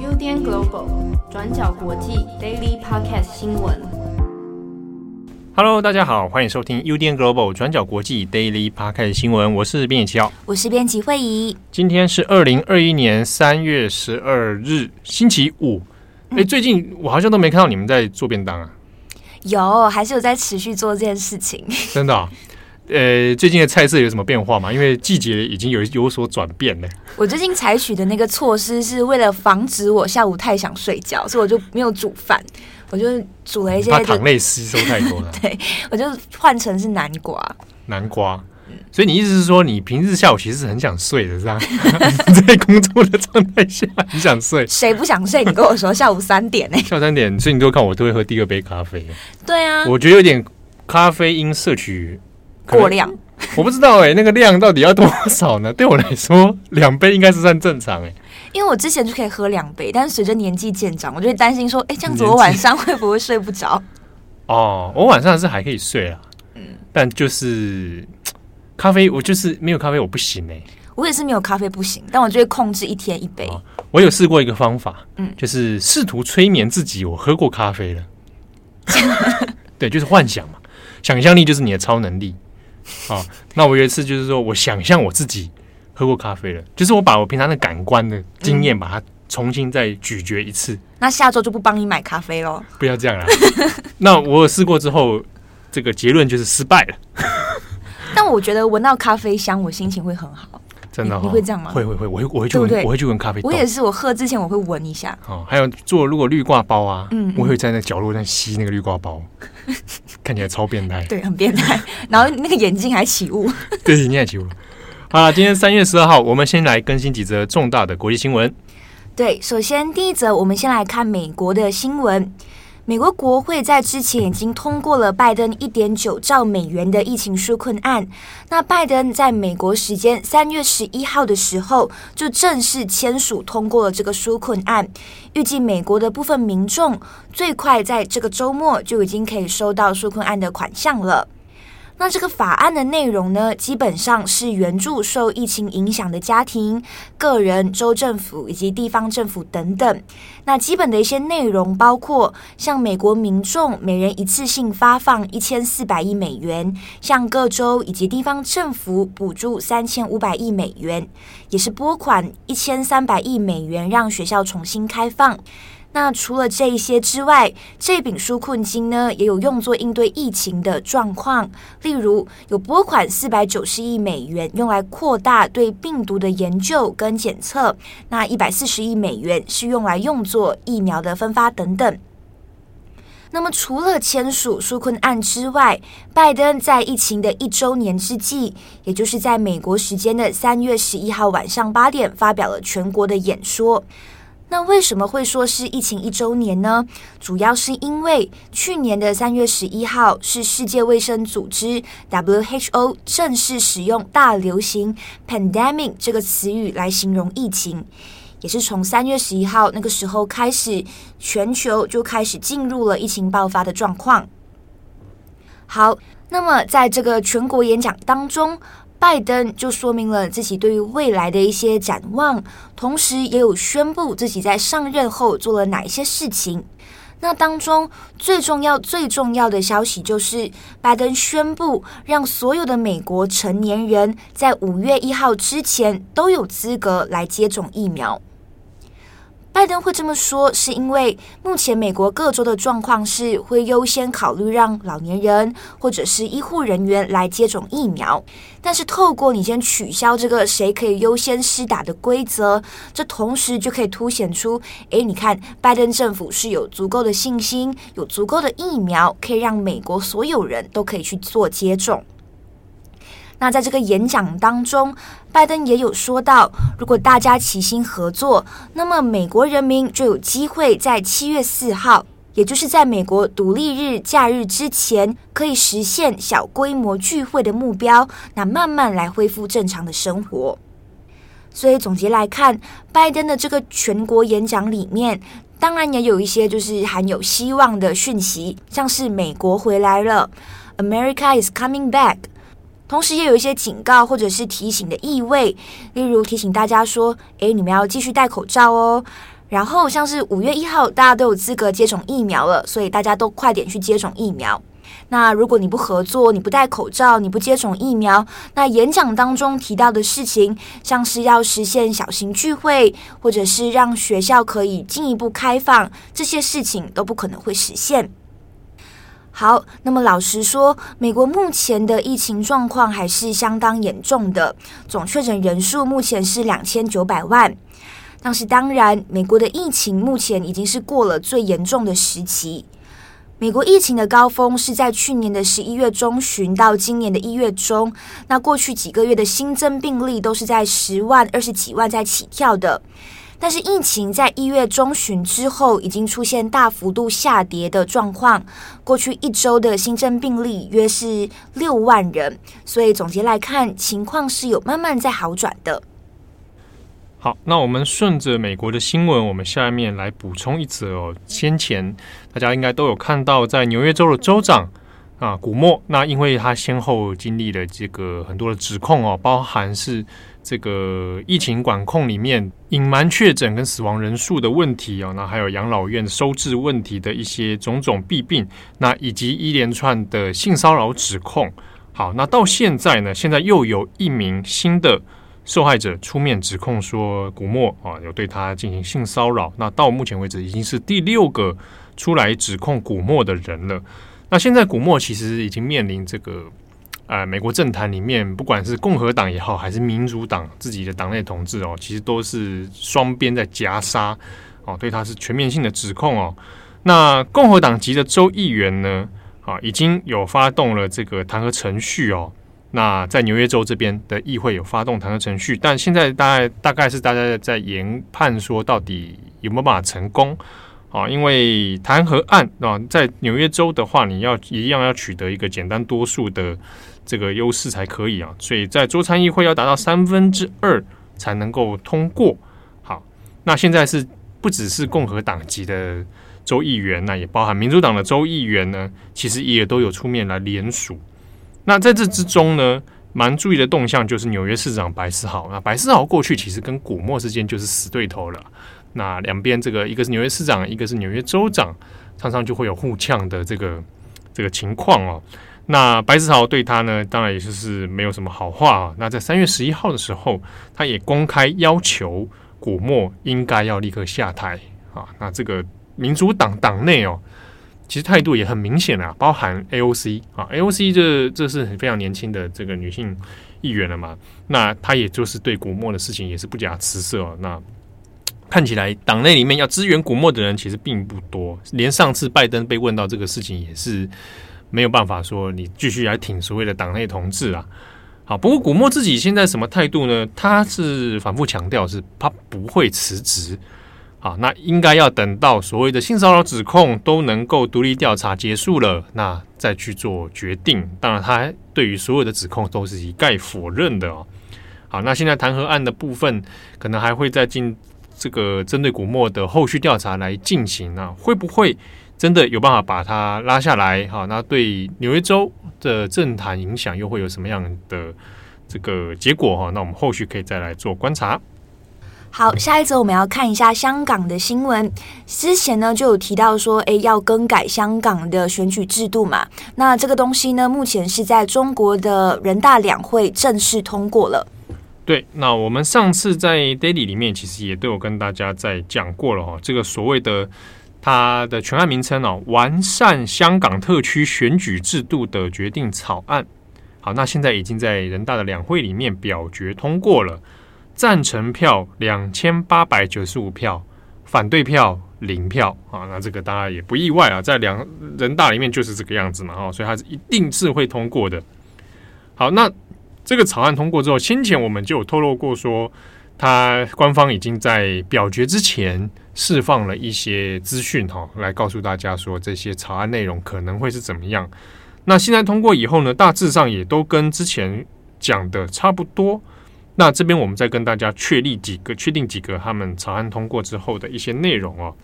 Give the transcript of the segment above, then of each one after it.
UDN Global 转角国际 Daily Podcast 新闻。Hello，大家好，欢迎收听 UDN Global 转角国际 Daily Podcast 新闻。我是编辑七号，我是编辑慧仪。今天是二零二一年三月十二日，星期五。哎、嗯，最近我好像都没看到你们在做便当啊。有，还是有在持续做这件事情。真的、哦？呃，最近的菜色有什么变化吗？因为季节已经有有所转变了。我最近采取的那个措施是为了防止我下午太想睡觉，所以我就没有煮饭，我就煮了一些。怕糖类吸收太多了。对，我就换成是南瓜。南瓜。所以你意思是说，你平日下午其实是很想睡的，是吧？在工作的状态下，你想睡？谁不想睡？你跟我说下午三点呢？下午三点，所以你都看我都会喝第二杯咖啡。对啊，我觉得有点咖啡因摄取过量。我不知道哎、欸，那个量到底要多少呢？对我来说，两杯应该是算正常哎、欸。因为我之前就可以喝两杯，但是随着年纪渐长，我就会担心说，哎、欸，这样子我晚上会不会睡不着？哦，我晚上是还可以睡啊，嗯，但就是。咖啡，我就是没有咖啡我不行哎、欸。我也是没有咖啡不行，但我就会控制一天一杯。哦、我有试过一个方法，嗯，就是试图催眠自己，我喝过咖啡了。对，就是幻想嘛，想象力就是你的超能力。好、哦，那我有一次就是说我想象我自己喝过咖啡了，就是我把我平常的感官的经验把它重新再咀嚼一次。嗯、那下周就不帮你买咖啡喽？不要这样啦。那我有试过之后，这个结论就是失败了。但我觉得闻到咖啡香，我心情会很好。真的、哦，你会这样吗？会会会，我会我会去闻，我会去闻咖啡豆。我也是，我喝之前我会闻一下。哦，还有做如果绿挂包啊，嗯，我会在那角落那吸那个绿挂包，看起来超变态。对，很变态。然后那个眼睛还起雾。对，眼睛还起雾。好了，今天三月十二号，我们先来更新几则重大的国际新闻。对，首先第一则，我们先来看美国的新闻。美国国会在之前已经通过了拜登一点九兆美元的疫情纾困案。那拜登在美国时间三月十一号的时候就正式签署通过了这个纾困案。预计美国的部分民众最快在这个周末就已经可以收到纾困案的款项了。那这个法案的内容呢，基本上是援助受疫情影响的家庭、个人、州政府以及地方政府等等。那基本的一些内容包括，向美国民众每人一次性发放一千四百亿美元，向各州以及地方政府补助三千五百亿美元，也是拨款一千三百亿美元，让学校重新开放。那除了这一些之外，这笔纾困金呢，也有用作应对疫情的状况，例如有拨款四百九十亿美元用来扩大对病毒的研究跟检测，那一百四十亿美元是用来用作疫苗的分发等等。那么除了签署纾困案之外，拜登在疫情的一周年之际，也就是在美国时间的三月十一号晚上八点，发表了全国的演说。那为什么会说是疫情一周年呢？主要是因为去年的三月十一号是世界卫生组织 WHO 正式使用“大流行 ”（pandemic） 这个词语来形容疫情，也是从三月十一号那个时候开始，全球就开始进入了疫情爆发的状况。好，那么在这个全国演讲当中，拜登就说明了自己对于未来的一些展望，同时也有宣布自己在上任后做了哪些事情。那当中最重要、最重要的消息就是，拜登宣布让所有的美国成年人在五月一号之前都有资格来接种疫苗。拜登会这么说，是因为目前美国各州的状况是会优先考虑让老年人或者是医护人员来接种疫苗。但是透过你先取消这个谁可以优先施打的规则，这同时就可以凸显出，诶，你看拜登政府是有足够的信心，有足够的疫苗，可以让美国所有人都可以去做接种。那在这个演讲当中，拜登也有说到，如果大家齐心合作，那么美国人民就有机会在七月四号，也就是在美国独立日假日之前，可以实现小规模聚会的目标，那慢慢来恢复正常的生活。所以总结来看，拜登的这个全国演讲里面，当然也有一些就是含有希望的讯息，像是美国回来了，America is coming back。同时也有一些警告或者是提醒的意味，例如提醒大家说：“诶，你们要继续戴口罩哦。”然后像是五月一号，大家都有资格接种疫苗了，所以大家都快点去接种疫苗。那如果你不合作，你不戴口罩，你不接种疫苗，那演讲当中提到的事情，像是要实现小型聚会，或者是让学校可以进一步开放，这些事情都不可能会实现。好，那么老实说，美国目前的疫情状况还是相当严重的，总确诊人数目前是两千九百万。但是当然，美国的疫情目前已经是过了最严重的时期。美国疫情的高峰是在去年的十一月中旬到今年的一月中，那过去几个月的新增病例都是在十万、二十几万在起跳的。但是疫情在一月中旬之后，已经出现大幅度下跌的状况。过去一周的新增病例约是六万人，所以总结来看，情况是有慢慢在好转的。好，那我们顺着美国的新闻，我们下面来补充一则哦。先前大家应该都有看到，在纽约州的州长啊古莫，那因为他先后经历了这个很多的指控哦，包含是。这个疫情管控里面隐瞒确诊跟死亡人数的问题啊，那还有养老院收治问题的一些种种弊病，那以及一连串的性骚扰指控。好，那到现在呢，现在又有一名新的受害者出面指控说，古莫啊有对他进行性骚扰。那到目前为止，已经是第六个出来指控古莫的人了。那现在古莫其实已经面临这个。呃，美国政坛里面，不管是共和党也好，还是民主党自己的党内同志哦，其实都是双边在夹杀哦，对他是全面性的指控哦。那共和党籍的州议员呢，啊，已经有发动了这个弹劾程序哦。那在纽约州这边的议会有发动弹劾程序，但现在大概大概是大家在研判说，到底有没有办法成功？啊，因为弹劾案啊，在纽约州的话，你要一样要取得一个简单多数的。这个优势才可以啊，所以在州参议会要达到三分之二才能够通过。好，那现在是不只是共和党籍的州议员，那也包含民主党的州议员呢，其实也都有出面来联署。那在这之中呢，蛮注意的动向就是纽约市长白思豪。那白思豪过去其实跟古莫之间就是死对头了。那两边这个一个是纽约市长，一个是纽约州长，常常就会有互呛的这个这个情况哦。那白思豪对他呢，当然也就是没有什么好话啊。那在三月十一号的时候，他也公开要求古莫应该要立刻下台啊。那这个民主党党内哦，其实态度也很明显啊，包含 AOC 啊，AOC 这这是很非常年轻的这个女性议员了嘛。那他也就是对古莫的事情也是不假辞色哦。那看起来党内里面要支援古莫的人其实并不多，连上次拜登被问到这个事情也是。没有办法说你继续来挺所谓的党内同志啊。好，不过古莫自己现在什么态度呢？他是反复强调是他不会辞职。好，那应该要等到所谓的性骚扰指控都能够独立调查结束了，那再去做决定。当然，他对于所有的指控都是一概否认的哦。好，那现在弹劾案的部分可能还会再进这个针对古莫的后续调查来进行啊，会不会？真的有办法把它拉下来，哈，那对纽约州的政坛影响又会有什么样的这个结果哈？那我们后续可以再来做观察。好，下一则我们要看一下香港的新闻。之前呢就有提到说，诶，要更改香港的选举制度嘛。那这个东西呢，目前是在中国的人大两会正式通过了。对，那我们上次在 Daily 里面其实也都有跟大家在讲过了哈，这个所谓的。它的全案名称哦，完善香港特区选举制度的决定草案。好，那现在已经在人大的两会里面表决通过了，赞成票两千八百九十五票，反对票零票啊。那这个大家也不意外啊，在两人大里面就是这个样子嘛，哈，所以它是一定是会通过的。好，那这个草案通过之后，先前我们就有透露过说。他官方已经在表决之前释放了一些资讯，哈，来告诉大家说这些草案内容可能会是怎么样。那现在通过以后呢，大致上也都跟之前讲的差不多。那这边我们再跟大家确立几个、确定几个他们草案通过之后的一些内容哦。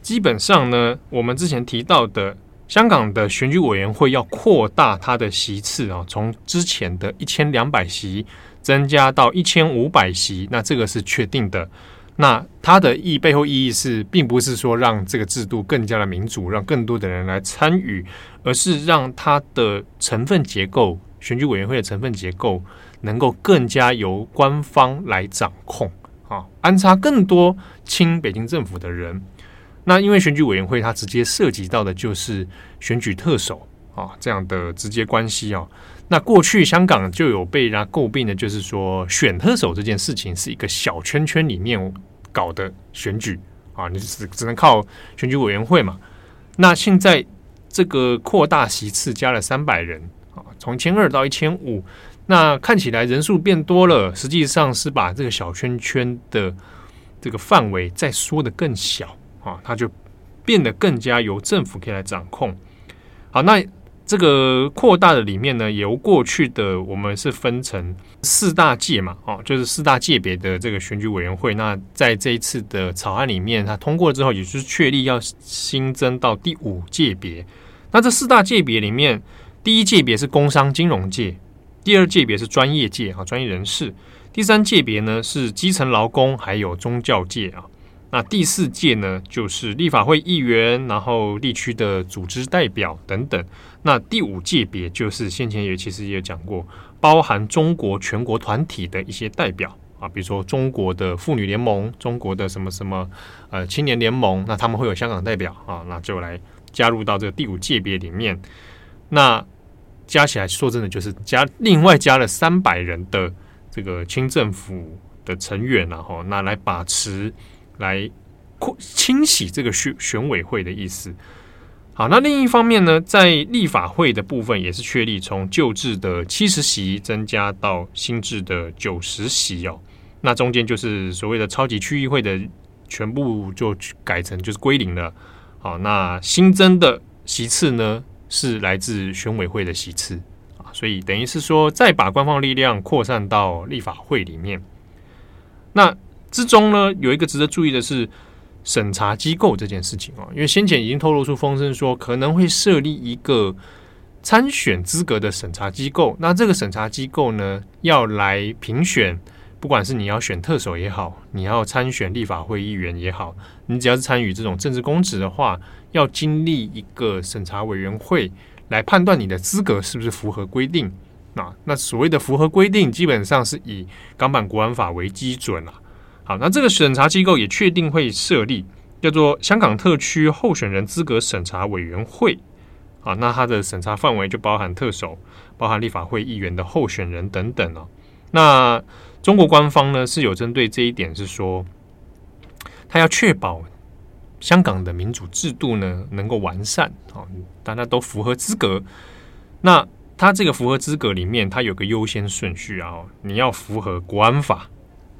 基本上呢，我们之前提到的香港的选举委员会要扩大它的席次啊，从之前的一千两百席增加到一千五百席，那这个是确定的。那它的意背后意义是，并不是说让这个制度更加的民主，让更多的人来参与，而是让它的成分结构，选举委员会的成分结构能够更加由官方来掌控啊，安插更多亲北京政府的人。那因为选举委员会它直接涉及到的就是选举特首啊这样的直接关系啊。那过去香港就有被人家诟病的，就是说选特首这件事情是一个小圈圈里面搞的选举啊，你只只能靠选举委员会嘛。那现在这个扩大席次加了三百人啊，从千二到一千五，那看起来人数变多了，实际上是把这个小圈圈的这个范围再缩得更小。啊，它就变得更加由政府可以来掌控。好，那这个扩大的里面呢，由过去的我们是分成四大界嘛，哦，就是四大界别的这个选举委员会。那在这一次的草案里面，它通过之后，也就是确立要新增到第五界别。那这四大界别里面，第一界别是工商金融界，第二界别是专业界啊，专业人士，第三界别呢是基层劳工，还有宗教界啊。那第四届呢，就是立法会议员，然后地区的组织代表等等。那第五界别就是先前也其实也讲过，包含中国全国团体的一些代表啊，比如说中国的妇女联盟、中国的什么什么呃青年联盟，那他们会有香港代表啊，那就来加入到这个第五界别里面。那加起来说真的，就是加另外加了三百人的这个清政府的成员，然后那来把持。来扩清洗这个选选委会的意思。好，那另一方面呢，在立法会的部分也是确立从旧制的七十席增加到新制的九十席哦。那中间就是所谓的超级区议会的全部就改成就是归零了。好，那新增的席次呢是来自选委会的席次啊，所以等于是说再把官方力量扩散到立法会里面。那之中呢，有一个值得注意的是审查机构这件事情啊，因为先前已经透露出风声说可能会设立一个参选资格的审查机构。那这个审查机构呢，要来评选，不管是你要选特首也好，你要参选立法会议员也好，你只要是参与这种政治公职的话，要经历一个审查委员会来判断你的资格是不是符合规定。那那所谓的符合规定，基本上是以港版国安法为基准啊。好，那这个审查机构也确定会设立，叫做香港特区候选人资格审查委员会。啊，那它的审查范围就包含特首、包含立法会议员的候选人等等哦。那中国官方呢是有针对这一点，是说，他要确保香港的民主制度呢能够完善啊，大家都符合资格。那他这个符合资格里面，它有个优先顺序啊，你要符合国安法。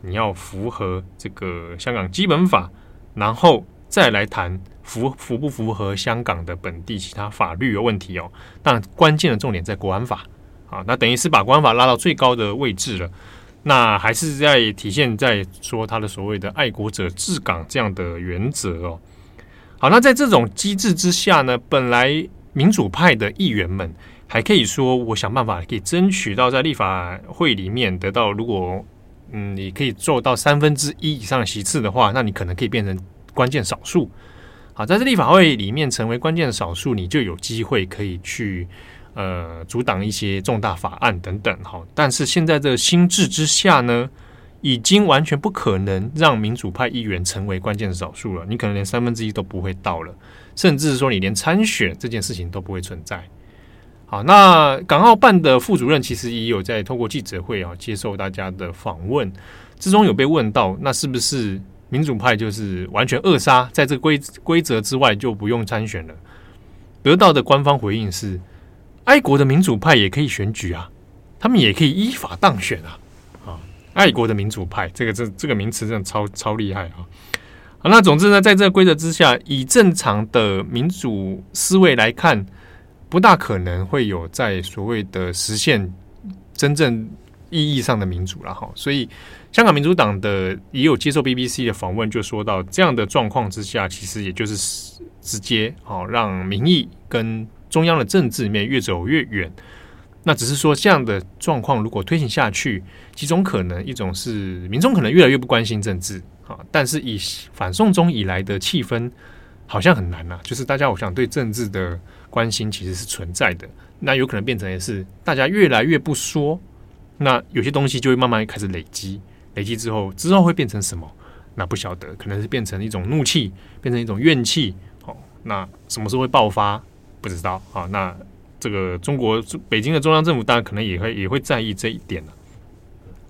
你要符合这个香港基本法，然后再来谈符符不符合香港的本地其他法律的问题哦。但关键的重点在国安法啊，那等于是把国安法拉到最高的位置了。那还是在体现在说他的所谓的爱国者治港这样的原则哦。好，那在这种机制之下呢，本来民主派的议员们还可以说，我想办法可以争取到在立法会里面得到如果。嗯，你可以做到三分之一以上的席次的话，那你可能可以变成关键少数。好，在这立法会里面成为关键少数，你就有机会可以去呃阻挡一些重大法案等等。好，但是现在这个新制之下呢，已经完全不可能让民主派议员成为关键少数了。你可能连三分之一都不会到了，甚至说你连参选这件事情都不会存在。好，那港澳办的副主任其实也有在透过记者会啊接受大家的访问，之中有被问到，那是不是民主派就是完全扼杀，在这规规则之外就不用参选了？得到的官方回应是，爱国的民主派也可以选举啊，他们也可以依法当选啊！啊，爱国的民主派，这个这这个名词真的超超厉害啊！好，那总之呢，在这个规则之下，以正常的民主思维来看。不大可能会有在所谓的实现真正意义上的民主了哈，所以香港民主党的也有接受 BBC 的访问，就说到这样的状况之下，其实也就是直接哦，让民意跟中央的政治面越走越远。那只是说这样的状况如果推行下去，几种可能，一种是民众可能越来越不关心政治啊，但是以反送中以来的气氛，好像很难呐、啊，就是大家我想对政治的关心其实是存在的，那有可能变成也是大家越来越不说，那有些东西就会慢慢开始累积，累积之后之后会变成什么？那不晓得，可能是变成一种怒气，变成一种怨气，哦，那什么时候会爆发？不知道啊，那。这个中国北京的中央政府当然可能也会也会在意这一点。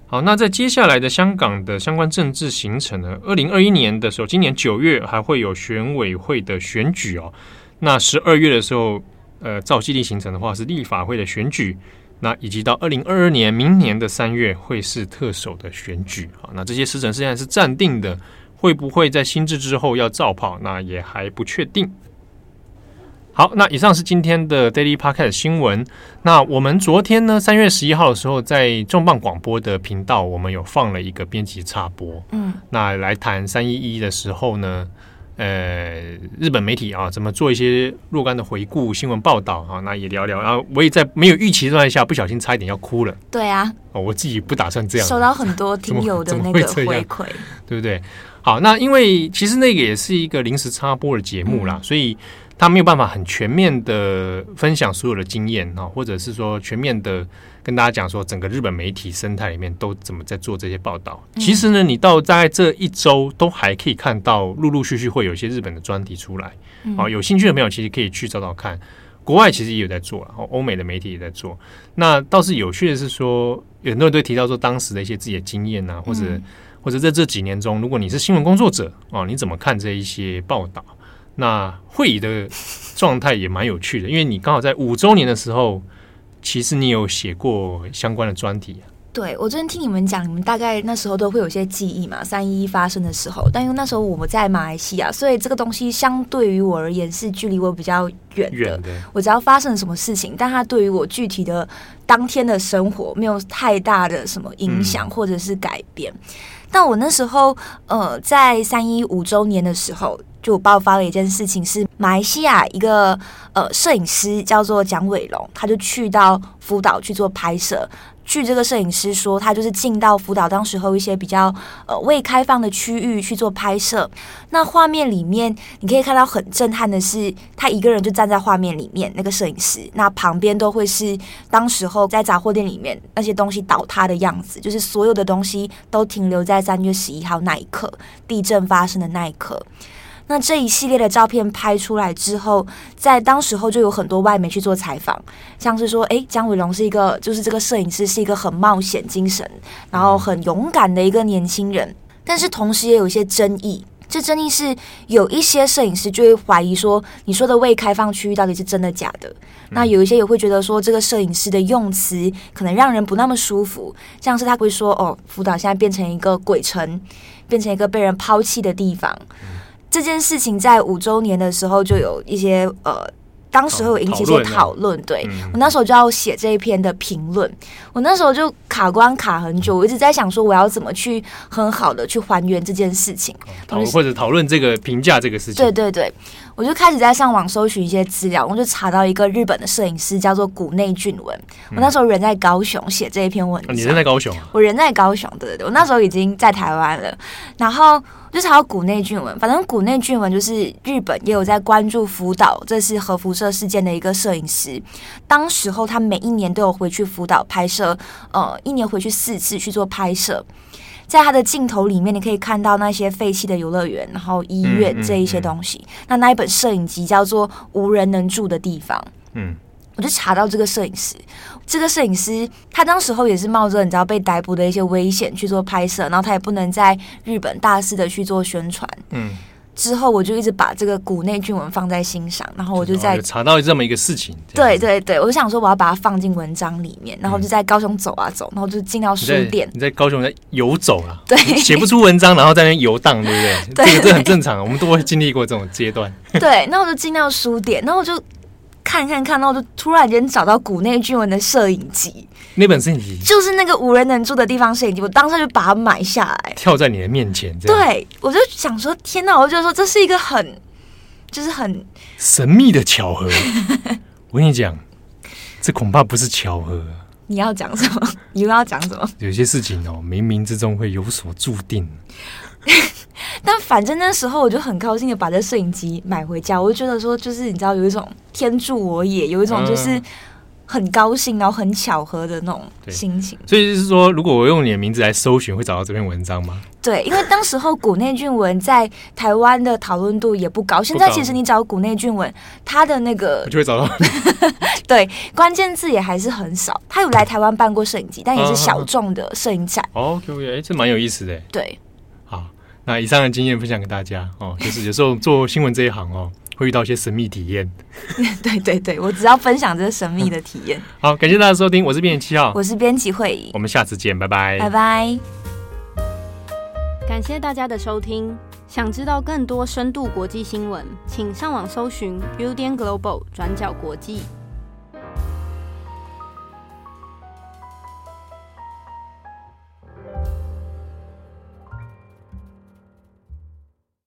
好，那在接下来的香港的相关政治行程呢？二零二一年的时候，今年九月还会有选委会的选举哦。那十二月的时候，呃，照既定行程的话是立法会的选举。那以及到二零二二年明年的三月会是特首的选举啊。那这些时程现在是暂定的，会不会在新制之后要照跑？那也还不确定。好，那以上是今天的 Daily Podcast 新闻。那我们昨天呢，三月十一号的时候，在重磅广播的频道，我们有放了一个编辑插播。嗯，那来谈三一一的时候呢，呃，日本媒体啊，怎么做一些若干的回顾新闻报道啊？那也聊聊。然后我也在没有预期的状态下，不小心差一点要哭了。对啊，哦，我自己不打算这样。收到很多听友的那个回馈，对不对？好，那因为其实那个也是一个临时插播的节目啦，嗯、所以。他没有办法很全面的分享所有的经验啊，或者是说全面的跟大家讲说整个日本媒体生态里面都怎么在做这些报道。其实呢，你到大概这一周都还可以看到陆陆续续会有一些日本的专题出来啊。有兴趣的朋友其实可以去找找看，国外其实也有在做，然后欧美的媒体也在做。那倒是有趣的是说，很多人都提到说当时的一些自己的经验啊，或者或者在这几年中，如果你是新闻工作者啊，你怎么看这一些报道？那会议的状态也蛮有趣的，因为你刚好在五周年的时候，其实你有写过相关的专题啊。对，我昨天听你们讲，你们大概那时候都会有些记忆嘛，三一一发生的时候，但因为那时候我们在马来西亚，所以这个东西相对于我而言是距离我比较远的。远的。我只要发生了什么事情，但它对于我具体的当天的生活没有太大的什么影响或者是改变。嗯。但我那时候，呃，在三一五周年的时候。就爆发了一件事情，是马来西亚一个呃摄影师叫做蒋伟龙，他就去到福岛去做拍摄。据这个摄影师说，他就是进到福岛当时候一些比较呃未开放的区域去做拍摄。那画面里面你可以看到很震撼的是，他一个人就站在画面里面，那个摄影师，那旁边都会是当时候在杂货店里面那些东西倒塌的样子，就是所有的东西都停留在三月十一号那一刻，地震发生的那一刻。那这一系列的照片拍出来之后，在当时候就有很多外媒去做采访，像是说，诶，姜伟龙是一个，就是这个摄影师是一个很冒险精神，然后很勇敢的一个年轻人。但是同时也有一些争议，这争议是有一些摄影师就会怀疑说，你说的未开放区域到底是真的假的？那有一些也会觉得说，这个摄影师的用词可能让人不那么舒服，像是他会说，哦，福岛现在变成一个鬼城，变成一个被人抛弃的地方。这件事情在五周年的时候就有一些呃，当时会有引起一些讨论。对，我那时候就要写这一篇的评论，我那时候就卡关卡很久，我一直在想说我要怎么去很好的去还原这件事情，或者讨论这个评价这个事情。对对对，我就开始在上网搜寻一些资料，我就查到一个日本的摄影师叫做谷内俊文。我那时候人在高雄写这一篇文章，你人在高雄？我人在高雄，对对对，我那时候已经在台湾了，然后。就查到谷内俊文，反正谷内俊文就是日本也有在关注福岛，这是核辐射事件的一个摄影师。当时候他每一年都有回去福岛拍摄，呃，一年回去四次去做拍摄。在他的镜头里面，你可以看到那些废弃的游乐园，然后医院这一些东西。那那一本摄影集叫做《无人能住的地方》。嗯。我就查到这个摄影师，这个摄影师他当时候也是冒着你知道被逮捕的一些危险去做拍摄，然后他也不能在日本大肆的去做宣传。嗯，之后我就一直把这个谷内俊文放在心上，然后我就在查到这么一个事情。对对对，我就想说我要把它放进文章里面，然后就在高雄走啊走，然后就进到书店。你在，高雄在游走啊？对，写不出文章，然后在那边游荡，对不对？对，这个这很正常，我们都会经历过这种阶段。对，那我就进到书店，然后我就。看看看，到就突然间找到谷内俊文的摄影集，那本摄影集就是那个无人能住的地方摄影集，我当时就把它买下来，跳在你的面前。对，我就想说，天哪！我就说这是一个很就是很神秘的巧合。我跟你讲，这恐怕不是巧合。你要讲什么？你又要讲什么？有些事情哦，冥冥之中会有所注定。但反正那时候我就很高兴的把这摄影机买回家，我就觉得说，就是你知道，有一种天助我也，有一种就是很高兴，然后很巧合的那种心情。所以就是说，如果我用你的名字来搜寻，会找到这篇文章吗？对，因为当时候谷内俊文在台湾的讨论度也不高。现在其实你找谷内俊文，他的那个我就会找到。对，关键字也还是很少。他有来台湾办过摄影集，但也是小众的摄影展。哦，OK，哎，这蛮有意思的。对。那以上的经验分享给大家哦，就是有时候做新闻这一行哦，会遇到一些神秘体验。对对对，我只要分享这个神秘的体验。好，感谢大家收听，我是编辑七号，我是编辑会议，我们下次见，拜拜，拜拜。感谢大家的收听，想知道更多深度国际新闻，请上网搜寻 Udan Global 转角国际。